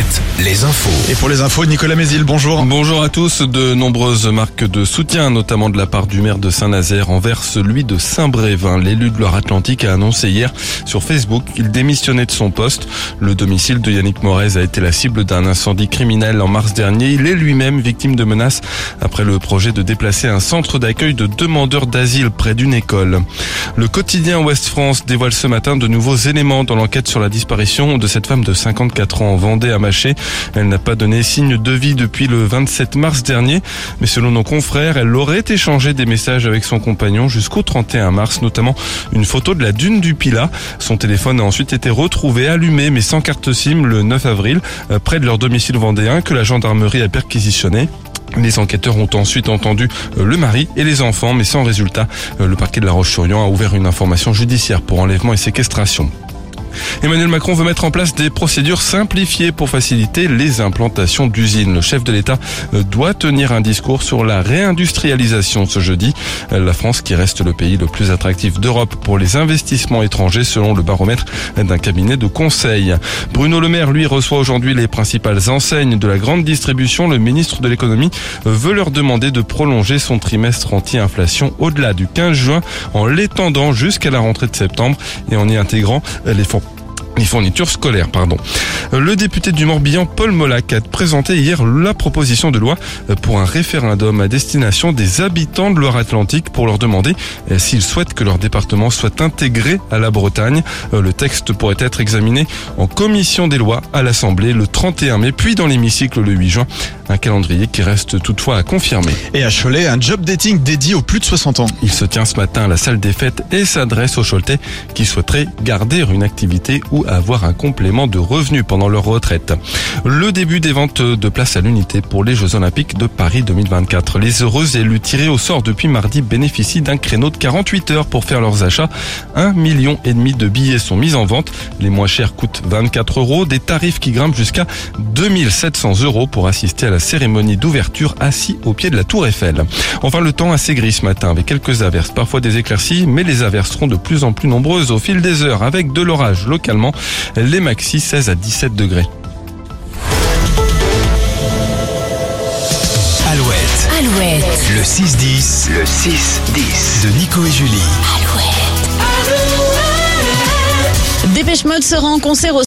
Alouette, les infos. Et pour les infos, Nicolas Mézil, bonjour. Bonjour à tous. De nombreuses marques de soutien, notamment de la part du maire de Saint-Nazaire, envers celui de Saint-Brévin. L'élu de Loire-Atlantique a annoncé hier sur Facebook qu'il démissionnait de son poste. Le domicile de Yannick Morez a été la cible d'un incendie criminel en mars dernier. Il est lui-même victime de menaces après le projet de déplacer un centre d'accueil de demandeurs d'asile près d'une école. Le quotidien Ouest France dévoile ce matin de nouveaux éléments dans l'enquête sur la disparition de cette femme de 54 ans en Vendée à Maché. Elle n'a pas donné signe de vie depuis le 27 mars dernier, mais selon nos confrères, elle aurait échangé des messages avec son compagnon jusqu'au 31 mars, notamment une photo de la dune du Pilat. Son téléphone a ensuite été retrouvé allumé mais sans carte SIM le 9 avril, euh, près de leur domicile vendéen que la gendarmerie a perquisitionné. Les enquêteurs ont ensuite entendu euh, le mari et les enfants, mais sans résultat. Euh, Le parquet de la Roche-sur-Yon a ouvert une information judiciaire pour enlèvement et séquestration. Emmanuel Macron veut mettre en place des procédures simplifiées pour faciliter les implantations d'usines. Le chef de l'État euh, doit tenir un discours sur la réindustrialisation ce jeudi. Euh, La France qui reste le pays le plus attractif d'Europe pour les investissements étrangers selon le baromètre d'un cabinet de conseil. Bruno Le Maire, lui, reçoit aujourd'hui les principales enseignes de la grande distribution. Le ministre de l'économie euh, veut leur demander de prolonger son trimestre anti-inflation au-delà du 15 juin en l'étendant jusqu'à la rentrée de septembre et en y intégrant les fonds les fournitures scolaires, pardon. Le député du Morbihan, Paul Molac, a présenté hier la proposition de loi pour un référendum à destination des habitants de Loire-Atlantique pour leur demander s'ils souhaitent que leur département soit intégré à la Bretagne. Le texte pourrait être examiné en commission des lois à l'Assemblée le 31 mai, puis dans l'hémicycle le 8 juin. Un calendrier qui reste toutefois à confirmer. Et à Cholet, un job dating dédié aux plus de 60 ans. Il se tient ce matin à la salle des fêtes et s'adresse aux Choletais qui souhaiteraient garder une activité ou avoir un complément de revenus pendant leur retraite. Le début des ventes de places à l'unité pour les Jeux Olympiques de Paris 2024. Les heureux élus tirés au sort depuis mardi bénéficient d'un créneau de 48 heures pour faire leurs achats. Un million et demi de billets sont mis en vente. Les moins chers coûtent 24 euros. Des tarifs qui grimpent jusqu'à 2700 euros pour assister à la cérémonie d'ouverture assis au pied de la Tour Eiffel. Enfin, le temps assez gris ce matin avec quelques averses, parfois des éclaircies, mais les averses seront de plus en plus nombreuses au fil des heures avec de l'orage localement. Les maxi 16 à 17 degrés. Alouette, Alouette, le 6-10, le 6-10 de Nico et Julie. Dépêche Mode sera en concert au